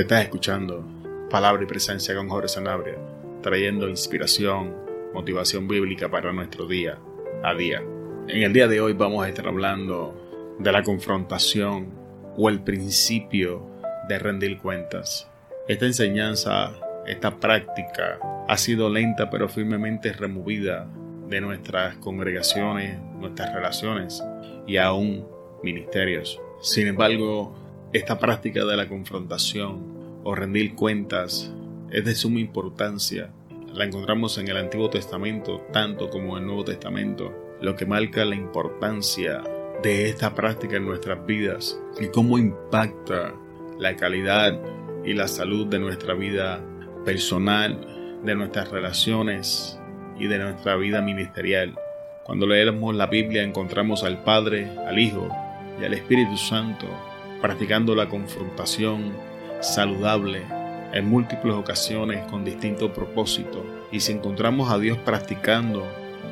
Estás escuchando Palabra y Presencia con Jorge Sanabria, trayendo inspiración, motivación bíblica para nuestro día a día. En el día de hoy vamos a estar hablando de la confrontación o el principio de rendir cuentas. Esta enseñanza, esta práctica ha sido lenta pero firmemente removida de nuestras congregaciones, nuestras relaciones y aún ministerios. Sin embargo, esta práctica de la confrontación o rendir cuentas es de suma importancia. La encontramos en el Antiguo Testamento tanto como en el Nuevo Testamento, lo que marca la importancia de esta práctica en nuestras vidas y cómo impacta la calidad y la salud de nuestra vida personal, de nuestras relaciones y de nuestra vida ministerial. Cuando leemos la Biblia encontramos al Padre, al Hijo y al Espíritu Santo practicando la confrontación saludable en múltiples ocasiones con distintos propósitos. Y si encontramos a Dios practicando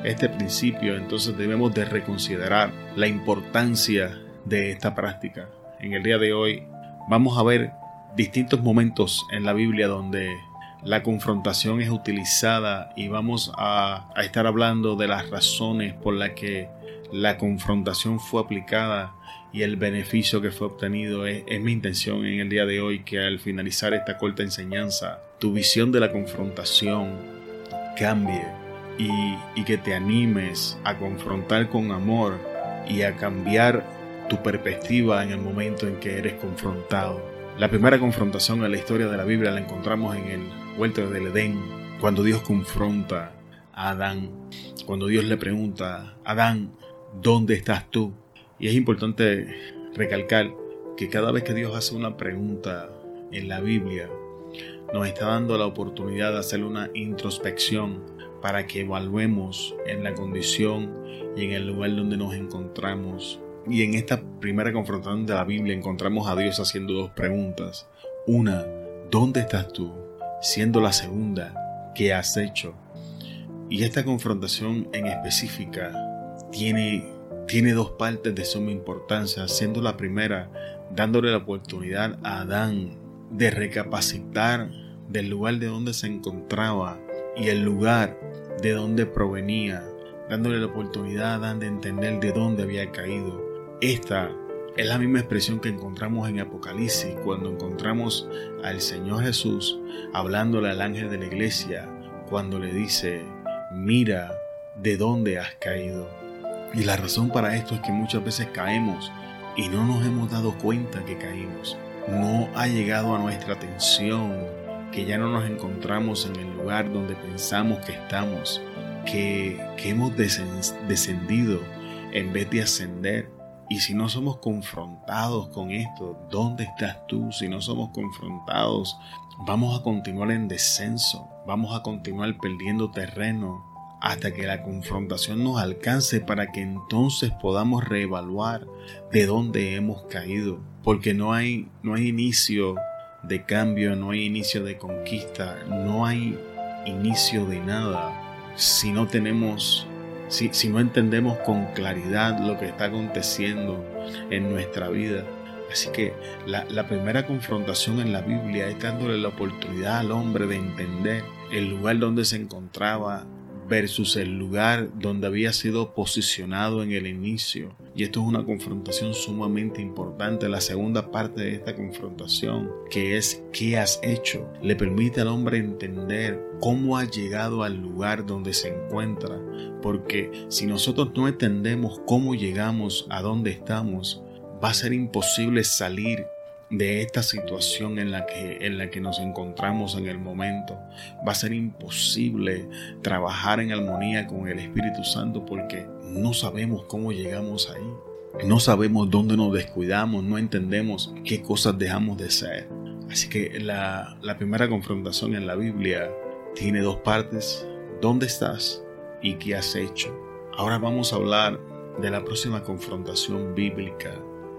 este principio, entonces debemos de reconsiderar la importancia de esta práctica. En el día de hoy vamos a ver distintos momentos en la Biblia donde la confrontación es utilizada y vamos a, a estar hablando de las razones por las que la confrontación fue aplicada y el beneficio que fue obtenido. Es, mi intención en el día de hoy que al finalizar esta corta enseñanza, tu visión de la confrontación cambie y, que te animes a confrontar con amor y a cambiar tu perspectiva en el momento en que eres confrontado. La primera confrontación en la historia de la Biblia la encontramos en el huerto del Edén, cuando Dios confronta a Adán, cuando Dios le pregunta, Adán, ¿dónde estás tú? Y es importante recalcar que cada vez que Dios hace una pregunta en la Biblia, nos está dando la oportunidad de hacer una introspección para que evaluemos en la condición y en el lugar donde nos encontramos. Y en esta primera confrontación de la Biblia encontramos a Dios haciendo dos preguntas. Una, ¿dónde estás tú? Siendo la segunda, ¿qué has hecho? Y esta confrontación en específica tiene tiene dos partes de suma importancia, siendo la primera dándole la oportunidad a Adán de recapacitar del lugar de donde se encontraba y el lugar de donde provenía, dándole la oportunidad a Adán de entender de dónde había caído. Esta es la misma expresión que encontramos en Apocalipsis cuando encontramos al Señor Jesús hablándole al ángel de la iglesia cuando le dice, mira de dónde has caído. Y la razón para esto es que muchas veces caemos y no nos hemos dado cuenta que caímos. No ha llegado a nuestra atención que ya no nos encontramos en el lugar donde pensamos que estamos, que, que hemos descendido en vez de ascender. Y si no somos confrontados con esto, ¿dónde estás tú? Si no somos confrontados, vamos a continuar en descenso, vamos a continuar perdiendo terreno, hasta que la confrontación nos alcance para que entonces podamos reevaluar de dónde hemos caído. Porque no hay, no hay inicio de cambio, no hay inicio de conquista, no hay inicio de nada si no tenemos, si, si no entendemos con claridad lo que está aconteciendo en nuestra vida. Así que la, la, primera confrontación en la Biblia es dándole la oportunidad al hombre de entender el lugar donde se encontraba, versus el lugar donde había sido posicionado en el inicio. Y esto es una confrontación sumamente importante. La segunda parte de esta confrontación, que es ¿qué has hecho? Le permite al hombre entender cómo ha llegado al lugar donde se encuentra. Porque si nosotros no entendemos cómo llegamos a donde estamos, va a ser imposible salir de esta situación en la que en la que nos encontramos en el momento. Va a ser imposible trabajar en armonía con el Espíritu Santo porque no sabemos cómo llegamos ahí. No sabemos dónde nos descuidamos no entendemos qué cosas dejamos de ser así que la, la primera confrontación en la Biblia tiene dos partes. Dónde estás y qué has hecho ahora vamos a hablar de la próxima confrontación bíblica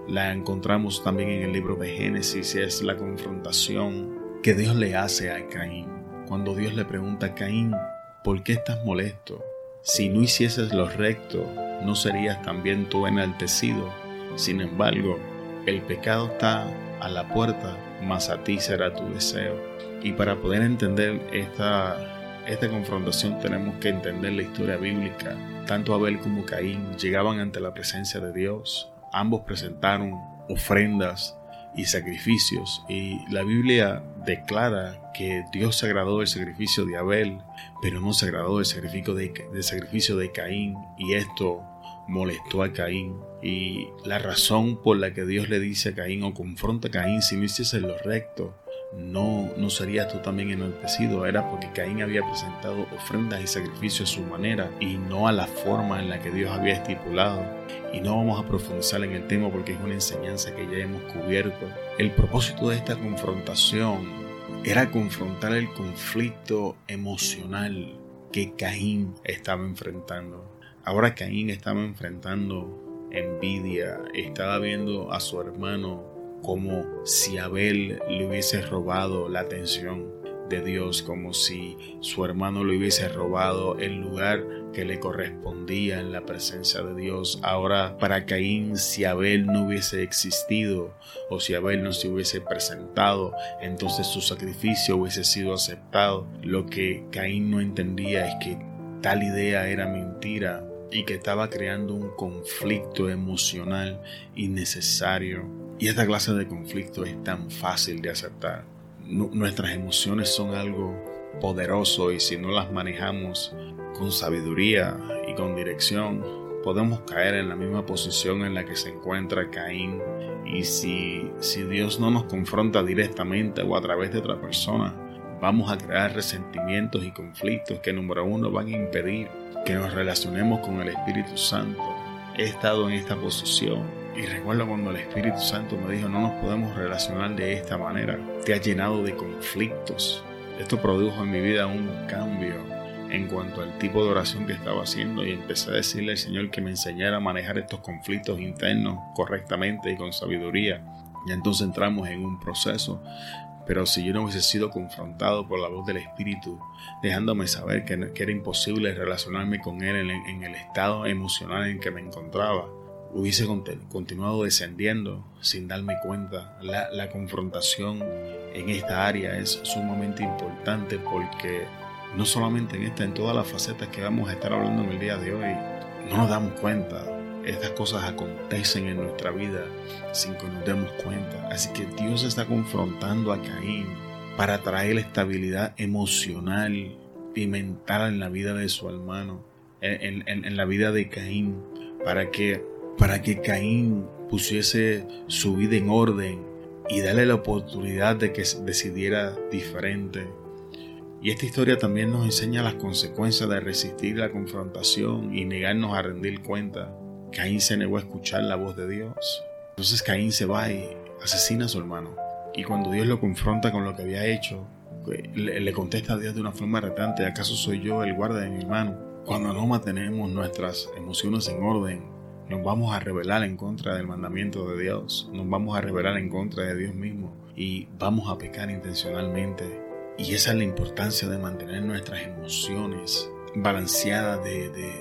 la encontramos también en el libro de Génesis, es la confrontación que Dios le hace a Caín. Cuando Dios le pregunta a Caín, ¿por qué estás molesto? Si no hicieses lo recto, ¿no serías también tú enaltecido? Sin embargo, el pecado está a la puerta mas a ti será tu deseo. Y para poder entender esta, esta confrontación tenemos que entender la historia bíblica. Tanto Abel como Caín llegaban ante la presencia de Dios. Ambos presentaron ofrendas y sacrificios. Y la Biblia declara que Dios se agradó del sacrificio de Abel, pero no se agradó del sacrificio de, del sacrificio de Caín. Y esto molestó a Caín. Y la razón por la que Dios le dice a Caín o confronta a Caín si no hiciese lo recto, no, no serías tú también enaltecido. Era porque Caín había presentado ofrendas y sacrificios a su manera y no a la forma en la que Dios había estipulado. Y no vamos a profundizar en el tema porque es una enseñanza que ya hemos cubierto. El propósito de esta confrontación era confrontar el conflicto emocional que Caín estaba enfrentando. Ahora Caín estaba enfrentando envidia, estaba viendo a su hermano como si Abel le hubiese robado la atención de Dios, como si su hermano le hubiese robado el lugar que le correspondía en la presencia de Dios. Ahora para Caín, si Abel no hubiese existido o si Abel no se hubiese presentado, entonces su sacrificio hubiese sido aceptado. Lo que Caín no entendía es que tal idea era mentira y que estaba creando un conflicto emocional innecesario. Y esta clase de conflicto es tan fácil de aceptar. nuestras emociones son algo poderoso y si no las manejamos con sabiduría y con dirección, podemos caer en la misma posición en la que se encuentra Caín. Y si, si Dios no nos confronta directamente o a través de otra persona, vamos a crear resentimientos y conflictos que número uno van a impedir que nos relacionemos con el Espíritu Santo. He estado en esta posición y recuerdo cuando el Espíritu Santo me dijo no nos podemos relacionar de esta manera. Te ha llenado de conflictos. Esto produjo en mi vida un cambio en cuanto al tipo de oración que estaba haciendo y empecé a decirle al Señor que me enseñara a manejar estos conflictos internos correctamente y con sabiduría. Y entonces entramos en un proceso pero si yo no hubiese sido confrontado por la voz del Espíritu, dejándome saber que, era imposible relacionarme con Él en, el estado emocional en que me encontraba, hubiese continuado descendiendo sin darme cuenta. La, la confrontación en esta área es sumamente importante porque no solamente en esta, en todas las facetas que vamos a estar hablando en el día de hoy, no nos damos cuenta estas cosas acontecen en nuestra vida sin que nos demos cuenta. Así que Dios está confrontando a Caín para traer estabilidad emocional y mental en la vida de su hermano, en, la vida de Caín, para que, para que Caín pusiese su vida en orden y darle la oportunidad de que decidiera diferente. Y esta historia también nos enseña las consecuencias de resistir la confrontación y negarnos a rendir cuenta. Caín se negó a escuchar la voz de Dios. Entonces Caín se va y asesina a su hermano. Y cuando Dios lo confronta con lo que había hecho, le, contesta a Dios de una forma retante, ¿acaso soy yo el guarda de mi hermano? Cuando no mantenemos nuestras emociones en orden, nos vamos a rebelar en contra del mandamiento de Dios, nos vamos a rebelar en contra de Dios mismo y vamos a pecar intencionalmente. Y esa es la importancia de mantener nuestras emociones balanceadas, de,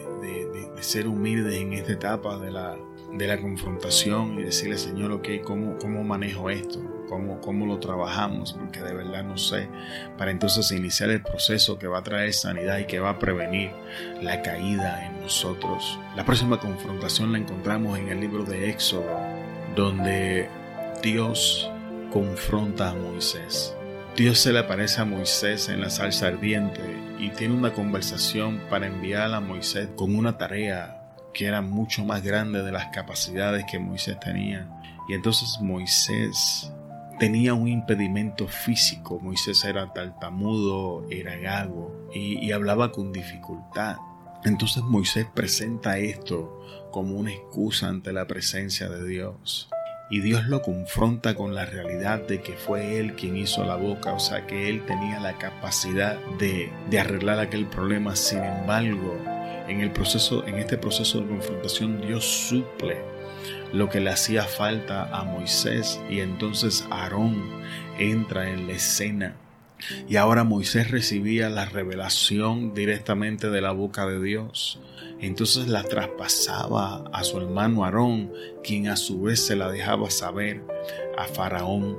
ser humildes en esta etapa de la, de la confrontación y decirle, Señor, ok, ¿cómo, cómo manejo esto? ¿Cómo, ¿Cómo lo trabajamos? Porque de verdad no sé. Para entonces iniciar el proceso que va a traer sanidad y que va a prevenir la caída en nosotros. La próxima confrontación la encontramos en el libro de Éxodo, donde Dios confronta a Moisés. Dios se le aparece a Moisés en la salsa ardiente y tiene una conversación para enviar a Moisés con una tarea que era mucho más grande de las capacidades que Moisés tenía. Y entonces Moisés tenía un impedimento físico. Moisés era tartamudo, era gago y, y hablaba con dificultad. Entonces Moisés presenta esto como una excusa ante la presencia de Dios y Dios lo confronta con la realidad de que fue Él quien hizo la boca, o sea que Él tenía la capacidad de, arreglar aquel problema. Sin embargo, en el proceso, en este proceso de confrontación, Dios suple lo que le hacía falta a Moisés y entonces Aarón entra en la escena. Y ahora Moisés recibía la revelación directamente de la boca de Dios entonces la traspasaba a su hermano Aarón, quien a su vez se la dejaba saber a Faraón.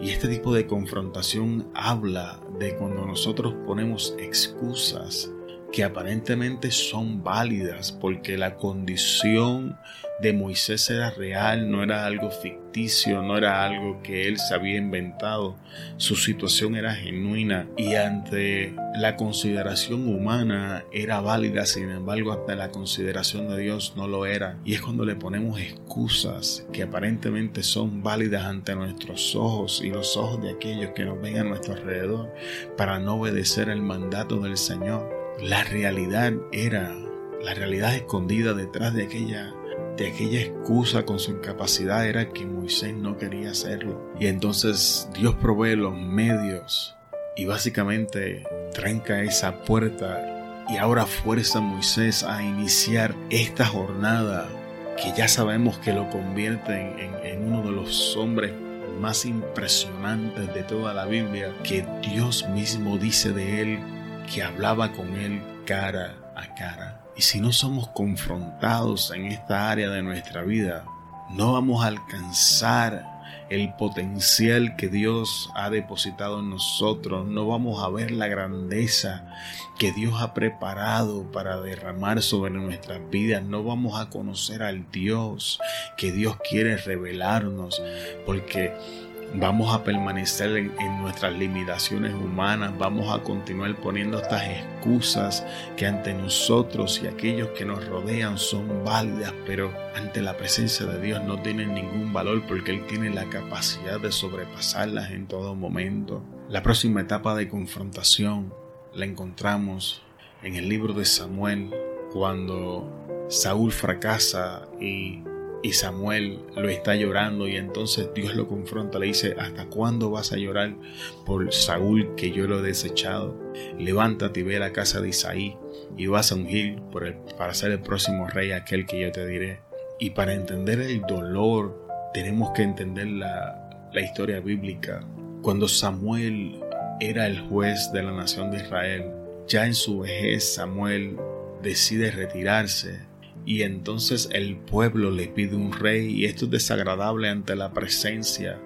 Y este tipo de confrontación habla de cuando nosotros ponemos excusas que aparentemente son válidas porque la condición de Moisés era real, no era algo ficticio, no era algo que él se había inventado. Su situación era genuina y ante la consideración humana era válida, sin embargo ante la consideración de Dios no lo era. Y es cuando le ponemos excusas que aparentemente son válidas ante nuestros ojos y los ojos de aquellos que nos ven a nuestro alrededor para no obedecer el mandato del Señor. La realidad era, la realidad escondida detrás de aquella, de aquella excusa con su incapacidad era que Moisés no quería hacerlo. Y entonces Dios provee los medios y básicamente tranca esa puerta y ahora fuerza a Moisés a iniciar esta jornada que ya sabemos que lo convierte en, en uno de los hombres más impresionantes de toda la Biblia, que Dios mismo dice de él que hablaba con Él cara a cara. Y si no somos confrontados en esta área de nuestra vida, no vamos a alcanzar el potencial que Dios ha depositado en nosotros, no vamos a ver la grandeza que Dios ha preparado para derramar sobre nuestras vidas, no vamos a conocer al Dios que Dios quiere revelarnos, porque vamos a permanecer en, nuestras limitaciones humanas, vamos a continuar poniendo estas excusas que ante nosotros y aquellos que nos rodean son válidas, pero ante la presencia de Dios no tienen ningún valor porque Él tiene la capacidad de sobrepasarlas en todo momento. La próxima etapa de confrontación la encontramos en el libro de Samuel cuando Saúl fracasa y y Samuel lo está llorando y entonces Dios lo confronta, le dice, ¿hasta cuándo vas a llorar por Saúl que yo lo he desechado? Levántate y ve a la casa de Isaí y vas a ungir por para ser el próximo rey aquel que yo te diré. Y para entender el dolor tenemos que entender la, la historia bíblica. Cuando Samuel era el juez de la nación de Israel, ya en su vejez Samuel decide retirarse y entonces el pueblo le pide un rey y esto es desagradable ante la presencia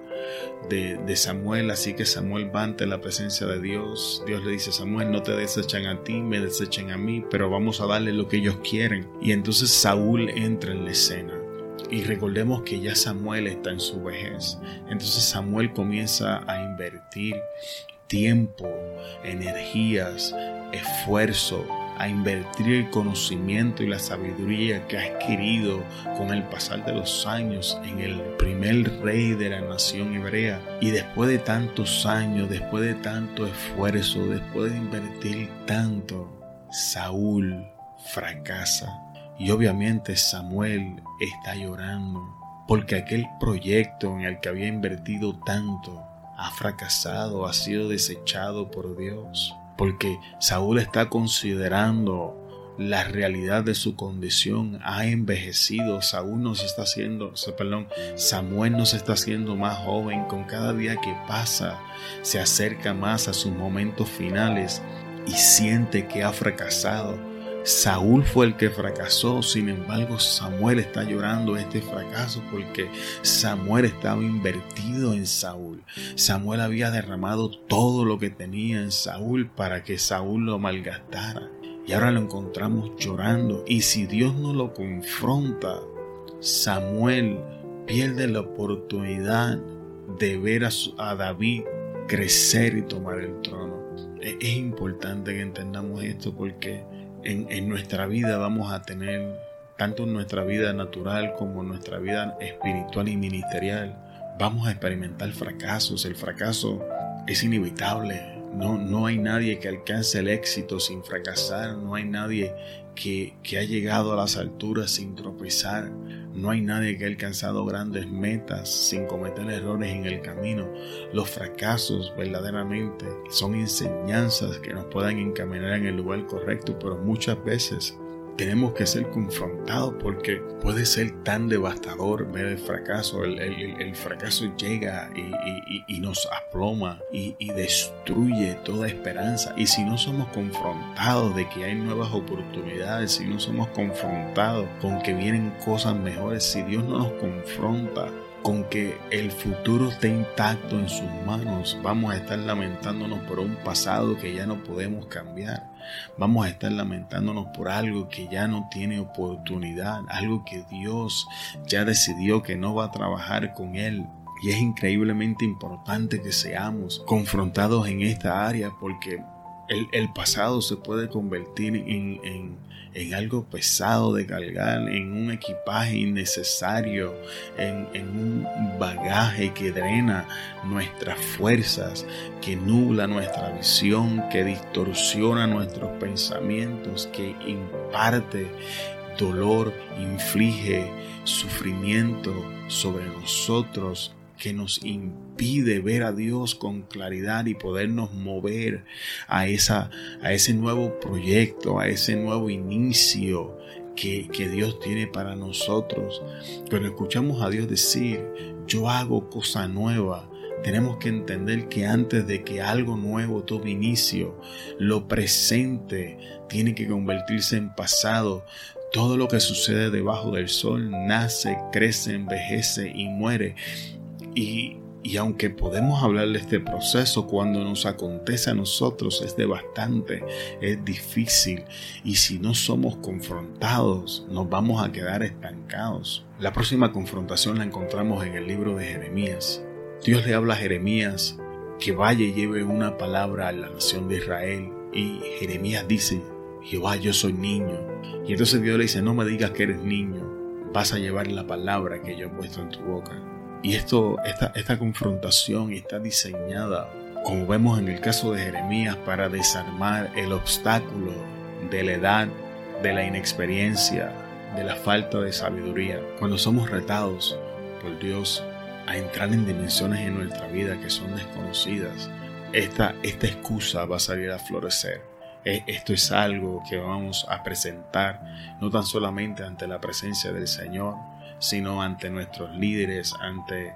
de, Samuel, así que Samuel va ante la presencia de Dios. Dios le dice, Samuel, no te desechan a ti, me desechen a mí, pero vamos a darle lo que ellos quieren. Y entonces Saúl entra en la escena. Y recordemos que ya Samuel está en su vejez. Entonces Samuel comienza a invertir tiempo, energías, esfuerzo, a invertir el conocimiento y la sabiduría que ha adquirido con el pasar de los años en el primer rey de la nación hebrea. Y después de tantos años, después de tanto esfuerzo, después de invertir tanto, Saúl fracasa. Y obviamente Samuel está llorando porque aquel proyecto en el que había invertido tanto ha fracasado, ha sido desechado por Dios porque Saúl está considerando la realidad de su condición ha envejecido. Saúl no se está haciendo, perdón, Samuel no se está haciendo más joven. Con cada día que pasa, se acerca más a sus momentos finales y siente que ha fracasado. Saúl fue el que fracasó, sin embargo Samuel está llorando este fracaso porque Samuel estaba invertido en Saúl. Samuel había derramado todo lo que tenía en Saúl para que Saúl lo malgastara. Y ahora lo encontramos llorando. Y si Dios no lo confronta, Samuel pierde la oportunidad de ver a, David crecer y tomar el trono. es importante que entendamos esto porque en, nuestra vida vamos a tener, tanto en nuestra vida natural como en nuestra vida espiritual y ministerial, vamos a experimentar fracasos. El fracaso es inevitable. No, no hay nadie que alcance el éxito sin fracasar. No hay nadie que, ha llegado a las alturas sin tropezar. No hay nadie que ha alcanzado grandes metas sin cometer errores en el camino. Los fracasos verdaderamente son enseñanzas que nos pueden encaminar en el lugar correcto, pero muchas veces tenemos que ser confrontados porque puede ser tan devastador ver el fracaso. El, fracaso llega y, nos aploma y, destruye toda esperanza. Y si no somos confrontados de que hay nuevas oportunidades, si no somos confrontados con que vienen cosas mejores, si Dios no nos confronta con que el futuro esté intacto en sus manos, vamos a estar lamentándonos por un pasado que ya no podemos cambiar. Vamos a estar lamentándonos por algo que ya no tiene oportunidad, algo que Dios ya decidió que no va a trabajar con él. Y es increíblemente importante que seamos confrontados en esta área porque el, pasado se puede convertir en, en, algo pesado de cargar, en un equipaje innecesario, en, en, un bagaje que drena nuestras fuerzas, que nubla nuestra visión, que distorsiona nuestros pensamientos, que imparte dolor, inflige sufrimiento sobre nosotros que nos impide ver a Dios con claridad y podernos mover a, esa, a ese nuevo proyecto, a ese nuevo inicio que, que, Dios tiene para nosotros. Cuando escuchamos a Dios decir, yo hago cosa nueva, tenemos que entender que antes de que algo nuevo tome inicio, lo presente tiene que convertirse en pasado. Todo lo que sucede debajo del sol nace, crece, envejece y muere. Y, aunque podemos hablar de este proceso, cuando nos acontece a nosotros es devastante, es difícil y si no somos confrontados nos vamos a quedar estancados. La próxima confrontación la encontramos en el libro de Jeremías. Dios le habla a Jeremías que vaya y lleve una palabra a la nación de Israel y Jeremías dice, Jehová, yo soy niño. Y entonces Dios le dice, no me digas que eres niño, vas a llevar la palabra que yo he puesto en tu boca. Y esto, esta, esta confrontación está diseñada, como vemos en el caso de Jeremías, para desarmar el obstáculo de la edad, de la inexperiencia, de la falta de sabiduría. Cuando somos retados por Dios a entrar en dimensiones en nuestra vida que son desconocidas, esta, esta excusa va a salir a florecer. E, esto es algo que vamos a presentar no tan solamente ante la presencia del Señor, sino ante nuestros líderes, ante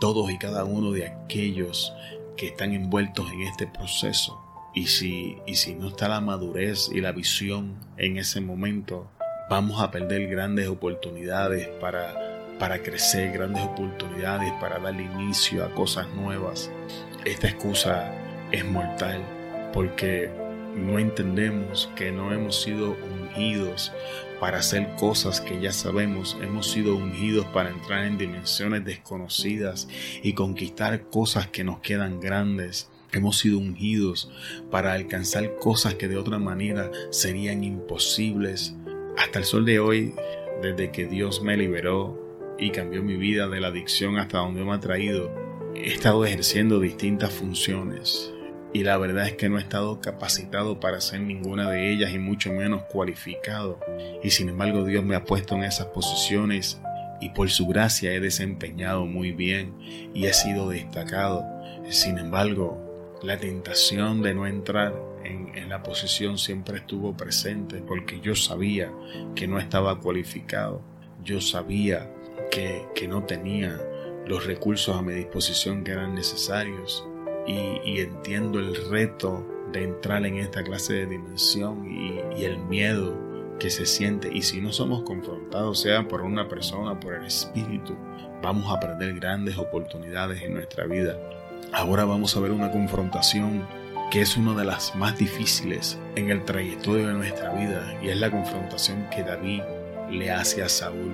todos y cada uno de aquellos que están envueltos en este proceso. Y si, y si no está la madurez y la visión en ese momento, vamos a perder grandes oportunidades para, para crecer, grandes oportunidades para dar inicio a cosas nuevas. Esta excusa es mortal porque no entendemos que no hemos sido para hacer cosas que ya sabemos, hemos sido ungidos para entrar en dimensiones desconocidas y conquistar cosas que nos quedan grandes. Hemos sido ungidos para alcanzar cosas que de otra manera serían imposibles. Hasta el sol de hoy, desde que Dios me liberó y cambió mi vida de la adicción hasta donde me ha traído, he estado ejerciendo distintas funciones y la verdad es que no he estado capacitado para hacer ninguna de ellas y mucho menos cualificado. Y sin embargo Dios me ha puesto en esas posiciones y por su gracia he desempeñado muy bien y he sido destacado. Sin embargo, la tentación de no entrar en, la posición siempre estuvo presente porque yo sabía que no estaba cualificado. Yo sabía que, que no tenía los recursos a mi disposición que eran necesarios y, entiendo el reto de entrar en esta clase de dimensión y, el miedo que se siente. Y si no somos confrontados, sea por una persona, por el espíritu, vamos a perder grandes oportunidades en nuestra vida. Ahora vamos a ver una confrontación que es una de las más difíciles en el trayectorio de nuestra vida y es la confrontación que David le hace a Saúl.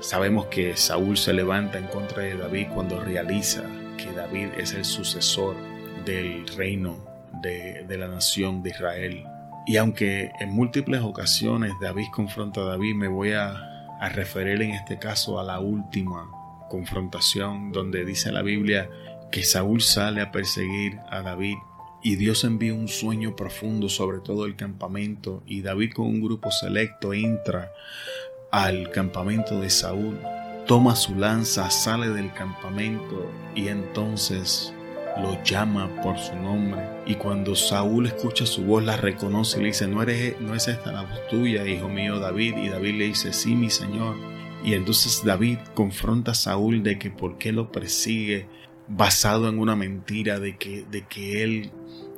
Sabemos que Saúl se levanta en contra de David cuando realiza que David es el sucesor del reino de, la nación de Israel. Y aunque en múltiples ocasiones David confronta a David, me voy a, referir en este caso a la última confrontación donde dice la Biblia que Saúl sale a perseguir a David y Dios envía un sueño profundo sobre todo el campamento y David con un grupo selecto entra al campamento de Saúl, toma su lanza, sale del campamento y entonces lo llama por su nombre. Y cuando Saúl escucha su voz, la reconoce y le dice, ¿no, eres, no es esta la voz tuya, hijo mío David? Y David le dice, sí, mi señor. Y entonces David confronta a Saúl de que por qué lo persigue basado en una mentira de que, de que él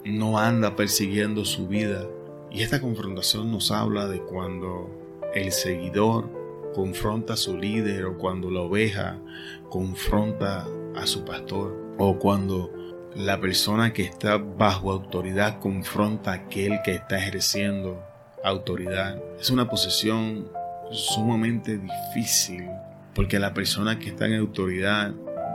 no anda persiguiendo su vida. Y esta confrontación nos habla de cuando el seguidor confronta a su líder o cuando la oveja confronta a su pastor o cuando la persona que está bajo autoridad confronta a aquel que está ejerciendo autoridad. Es una posición sumamente difícil porque la persona que está en autoridad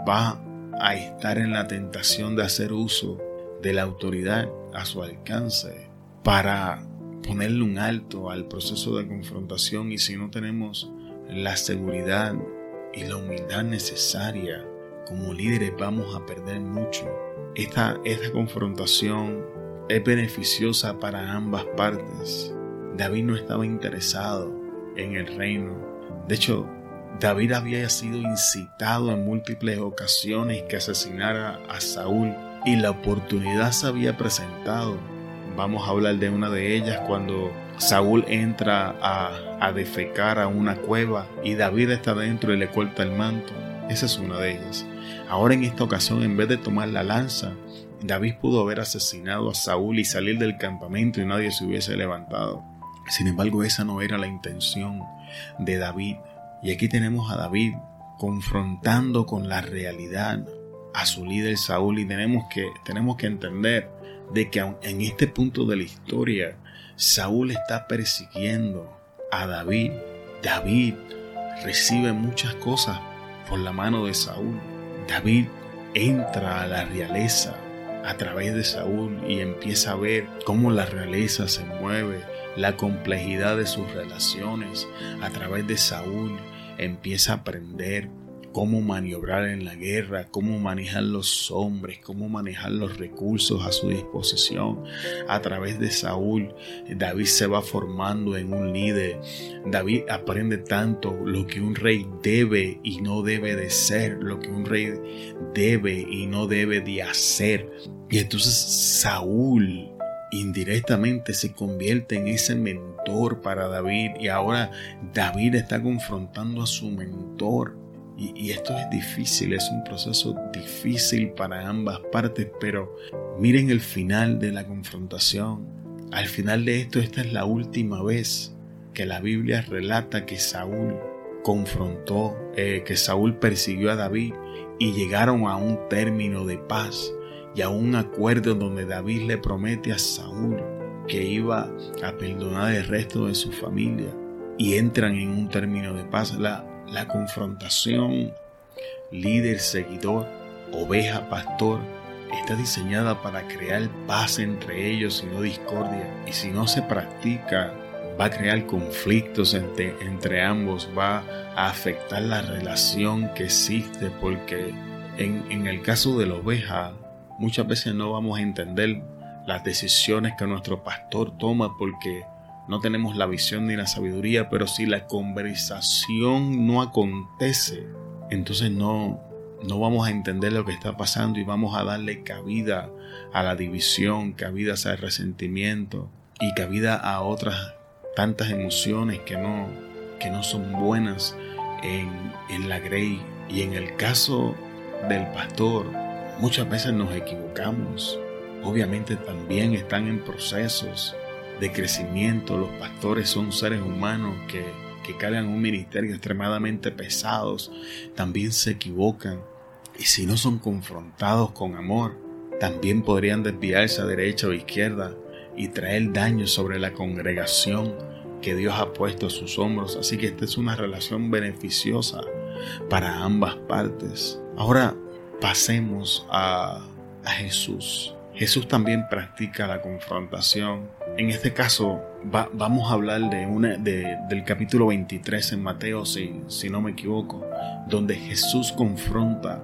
va a estar en la tentación de hacer uso de la autoridad a su alcance para ponerle un alto al proceso de confrontación y si no tenemos la seguridad y la humildad necesaria como líderes vamos a perder mucho. Esta, esta confrontación es beneficiosa para ambas partes. David no estaba interesado en el reino. De hecho, David había sido incitado en múltiples ocasiones que asesinara a Saúl y la oportunidad se había presentado. Vamos a hablar de una de ellas cuando Saúl entra a, defecar a una cueva y David está dentro y le corta el manto. Esa es una de ellas. Ahora en esta ocasión, en vez de tomar la lanza, David pudo haber asesinado a Saúl y salir del campamento y nadie se hubiese levantado. Sin embargo, esa no era la intención de David. Y aquí tenemos a David confrontando con la realidad a su líder Saúl y tenemos que, tenemos que entender de que en este punto de la historia Saúl está persiguiendo a David. David recibe muchas cosas por la mano de Saúl. David entra a la realeza a través de Saúl y empieza a ver cómo la realeza se mueve, la complejidad de sus relaciones a través de Saúl, empieza a aprender cómo maniobrar en la guerra, cómo manejar los hombres, cómo manejar los recursos a su disposición. A través de Saúl, David se va formando en un líder. David aprende tanto lo que un rey debe y no debe de ser, lo que un rey debe y no debe de hacer. Y entonces Saúl indirectamente se convierte en ese mentor para David y ahora David está confrontando a su mentor y, esto es difícil, es un proceso difícil para ambas partes, pero miren el final de la confrontación. Al final de esto, esta es la última vez que la Biblia relata que Saúl confrontó, eh, que Saúl persiguió a David y llegaron a un término de paz y a un acuerdo donde David le promete a Saúl que iba a perdonar el resto de su familia y entran en un término de paz. La, la confrontación líder, seguidor, oveja, pastor, está diseñada para crear paz entre ellos y no discordia. Y si no se practica, va a crear conflictos entre, entre ambos, va a afectar la relación que existe, porque en, en el caso de la oveja, muchas veces no vamos a entender las decisiones que nuestro pastor toma porque no tenemos la visión ni la sabiduría, pero si la conversación no acontece, entonces no, no vamos a entender lo que está pasando y vamos a darle cabida a la división, cabida al resentimiento y cabida a otras tantas emociones que no, que no son buenas en, en la grey. Y en el caso del pastor, muchas veces nos equivocamos. Obviamente también están en procesos de crecimiento. Los pastores son seres humanos que, que cargan un ministerio extremadamente pesados. También se equivocan. Y si no son confrontados con amor, también podrían desviarse a derecha o izquierda y traer daño sobre la congregación que Dios ha puesto a sus hombros. Así que esta es una relación beneficiosa para ambas partes. Ahora pasemos a, a Jesús. Jesús también practica la confrontación. En este caso, vamos a hablar de una, del capítulo 23 en Mateo, si, si no me equivoco, donde Jesús confronta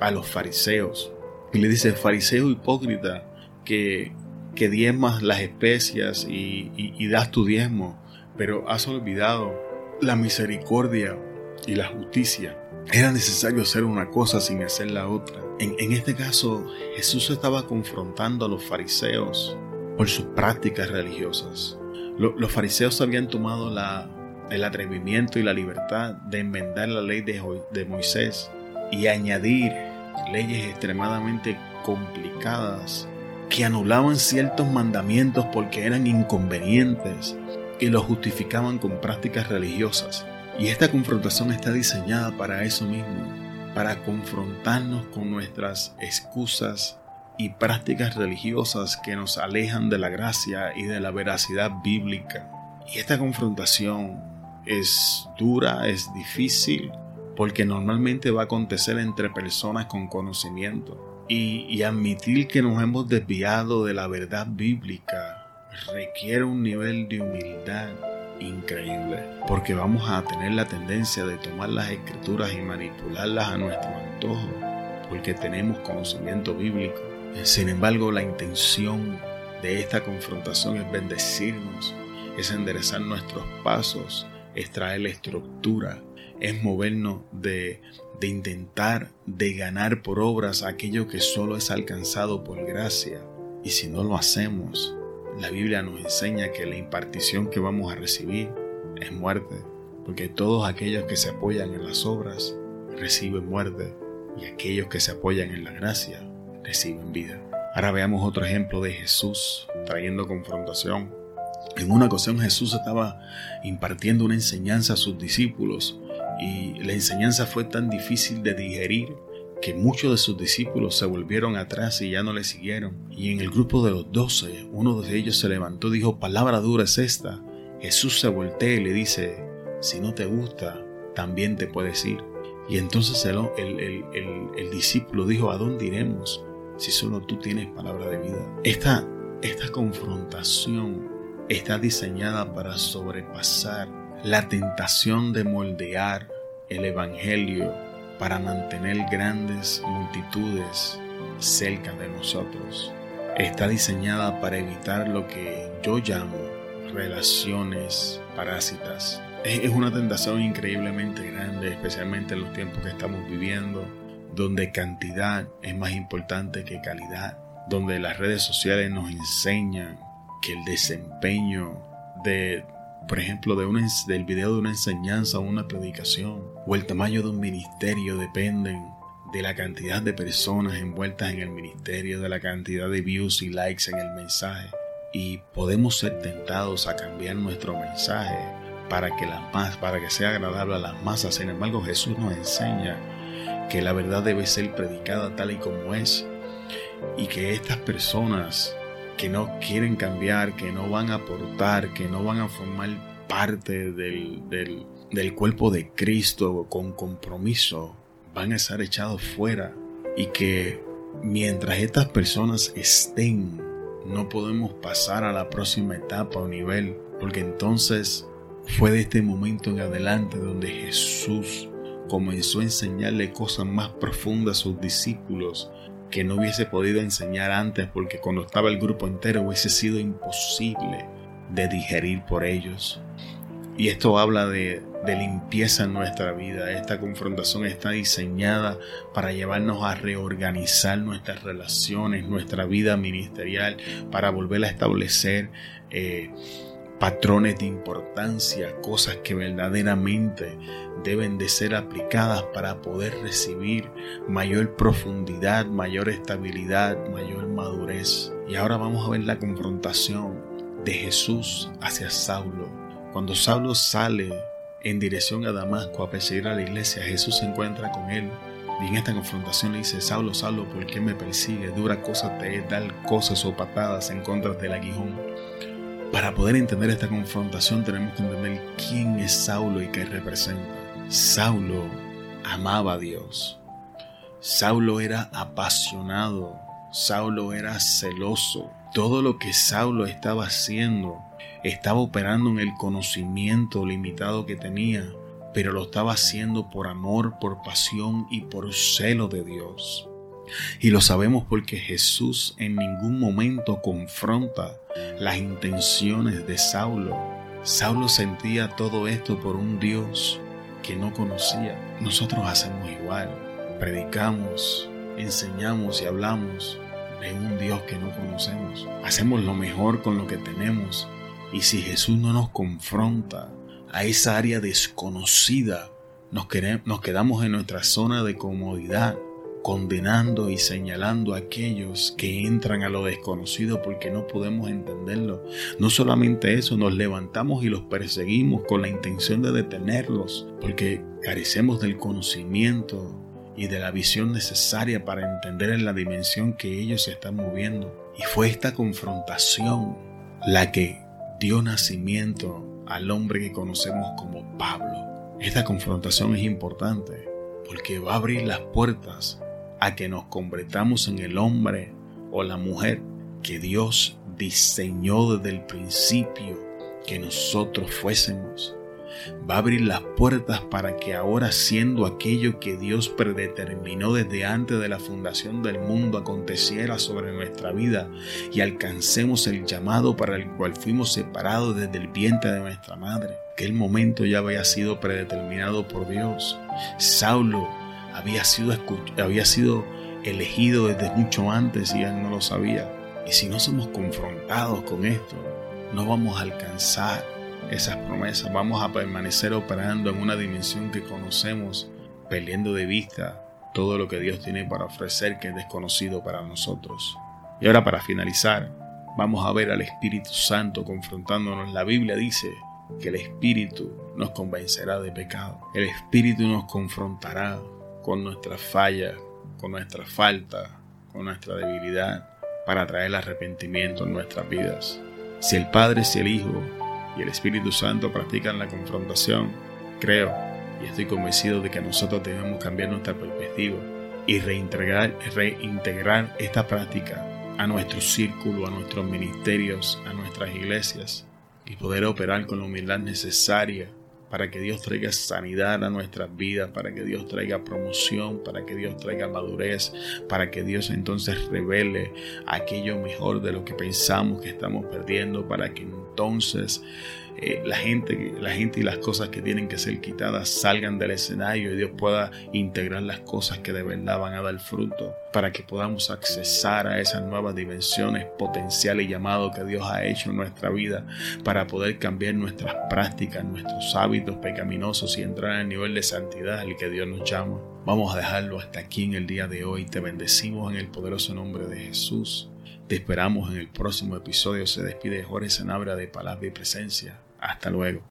a los fariseos y le dice, fariseo hipócrita, que, que diezmas las especias y, y das tu diezmo, pero has olvidado la misericordia y la justicia. Era necesario hacer una cosa sin hacer la otra. En, este caso, Jesús estaba confrontando a los fariseos por sus prácticas religiosas. los fariseos habían tomado el atrevimiento y la libertad de enmendar la ley de, de Moisés y añadir leyes extremadamente complicadas que anulaban ciertos mandamientos porque eran inconvenientes y los justificaban con prácticas religiosas. Y esta confrontación está diseñada para eso mismo, para confrontarnos con nuestras excusas y prácticas religiosas que nos alejan de la gracia y de la veracidad bíblica. Y esta confrontación es dura, es difícil, porque normalmente va a acontecer entre personas con conocimiento. Y, y, admitir que nos hemos desviado de la verdad bíblica requiere un nivel de humildad increíble, porque vamos a tener la tendencia de tomar las escrituras y manipularlas a nuestro antojo, porque tenemos conocimiento bíblico. Sin embargo, la intención de esta confrontación es bendecirnos, es enderezar nuestros pasos, es traer estructura, es movernos de, de intentar de ganar por obras aquello que solo es alcanzado por gracia. Y si no lo hacemos, la Biblia nos enseña que la impartición que vamos a recibir es muerte, porque todos aquellos que se apoyan en las obras reciben muerte y aquellos que se apoyan en la gracia reciben vida. Ahora veamos otro ejemplo de Jesús trayendo confrontación. En una ocasión Jesús estaba impartiendo una enseñanza a sus discípulos y la enseñanza fue tan difícil de digerir que muchos de sus discípulos se volvieron atrás y ya no le siguieron. Y en el grupo de los doce, uno de ellos se levantó y dijo, palabra dura es esta. Jesús se voltea y le dice, si no te gusta, también te puedes ir. Y entonces el, el, discípulo dijo, ¿a dónde iremos si solo tú tienes palabra de vida? Esta, esta confrontación está diseñada para sobrepasar la tentación de moldear el Evangelio para mantener grandes multitudes cerca de nosotros. Está diseñada para evitar lo que yo llamo relaciones parásitas. Es una tentación increíblemente grande, especialmente en los tiempos que estamos viviendo, donde cantidad es más importante que calidad, donde las redes sociales nos enseñan que el desempeño de por ejemplo, de del video de una enseñanza o una predicación, o el tamaño de un ministerio dependen de la cantidad de personas envueltas en el ministerio, de la cantidad de views y likes en el mensaje. Y podemos ser tentados a cambiar nuestro mensaje para que, la para que sea agradable a las masas. Sin embargo, Jesús nos enseña que la verdad debe ser predicada tal y como es y que estas personas que no quieren cambiar, que no van a aportar, que no van a formar parte del, del, cuerpo de Cristo con compromiso, van a estar echados fuera y que mientras estas personas estén, no podemos pasar a la próxima etapa o nivel, porque entonces fue de este momento en adelante donde Jesús comenzó a enseñarle cosas más profundas a sus discípulos que no hubiese podido enseñar antes porque cuando estaba el grupo entero hubiese sido imposible de digerir por ellos. Y esto habla de, limpieza en nuestra vida. Esta confrontación está diseñada para llevarnos a reorganizar nuestras relaciones, nuestra vida ministerial, para volver a establecer eh, patrones de importancia, cosas que verdaderamente deben de ser aplicadas para poder recibir mayor profundidad, mayor estabilidad, mayor madurez. Y ahora vamos a ver la confrontación de Jesús hacia Saulo. Cuando Saulo sale en dirección a Damasco a perseguir a la iglesia, Jesús se encuentra con él. Y en esta confrontación le dice, Saulo, Saulo, ¿por qué me persigue? Dura cosa te es dar cosas o patadas en contra del aguijón. Para poder entender esta confrontación tenemos que entender quién es Saulo y qué representa. Saulo amaba a Dios. Saulo era apasionado. Saulo era celoso. Todo lo que Saulo estaba haciendo estaba operando en el conocimiento limitado que tenía, pero lo estaba haciendo por amor, por pasión y por celo de Dios. Y lo sabemos porque Jesús en ningún momento confronta las intenciones de Saulo. Saulo sentía todo esto por un Dios que no conocía. Nosotros hacemos igual. Predicamos, enseñamos y hablamos de un Dios que no conocemos. Hacemos lo mejor con lo que tenemos. Y si Jesús no nos confronta a esa área desconocida, nos, quedamos en nuestra zona de comodidad condenando y señalando a aquellos que entran a lo desconocido porque no podemos entenderlo. No solamente eso, nos levantamos y los perseguimos con la intención de detenerlos porque carecemos del conocimiento y de la visión necesaria para entender en la dimensión que ellos se están moviendo. Y fue esta confrontación la que dio nacimiento al hombre que conocemos como Pablo. Esta confrontación es importante porque va a abrir las puertas a que nos convertamos en el hombre o la mujer que Dios diseñó desde el principio que nosotros fuésemos. Va a abrir las puertas para que ahora siendo aquello que Dios predeterminó desde antes de la fundación del mundo aconteciera sobre nuestra vida y alcancemos el llamado para el cual fuimos separados desde el vientre de nuestra madre. Que el momento ya había sido predeterminado por Dios. Saulo había sido, había sido elegido desde mucho antes y él no lo sabía. Y si no somos confrontados con esto, no vamos a alcanzar esas promesas, vamos a permanecer operando en una dimensión que conocemos, perdiendo de vista todo lo que Dios tiene para ofrecer que es desconocido para nosotros. Y ahora para finalizar, vamos a ver al Espíritu Santo confrontándonos. La Biblia dice que el Espíritu nos convencerá de pecado. El Espíritu nos confrontará con nuestras fallas, con nuestra falta, con nuestra debilidad, para traer arrepentimiento en nuestras vidas. Si el Padre, si el Hijo y el Espíritu Santo practican la confrontación, creo y estoy convencido de que nosotros debemos cambiar nuestra perspectiva y reintegrar, reintegrar esta práctica a nuestro círculo, a nuestros ministerios, a nuestras iglesias y poder operar con la humildad necesaria para que Dios traiga sanidad a nuestras vidas, para que Dios traiga promoción, para que Dios traiga madurez, para que Dios entonces revele aquello mejor de lo que pensamos que estamos perdiendo, para que entonces eh, la, gente, la gente y las cosas que tienen que ser quitadas salgan del escenario y Dios pueda integrar las cosas que de verdad van a dar fruto para que podamos accesar a esas nuevas dimensiones potenciales y llamado que Dios ha hecho en nuestra vida para poder cambiar nuestras prácticas, nuestros hábitos pecaminosos y entrar al nivel de santidad al que Dios nos llama. Vamos a dejarlo hasta aquí en el día de hoy. Te bendecimos en el poderoso nombre de Jesús. Te esperamos en el próximo episodio. Se despide Jorge Sanabra de Palabra y Presencia. Hasta luego.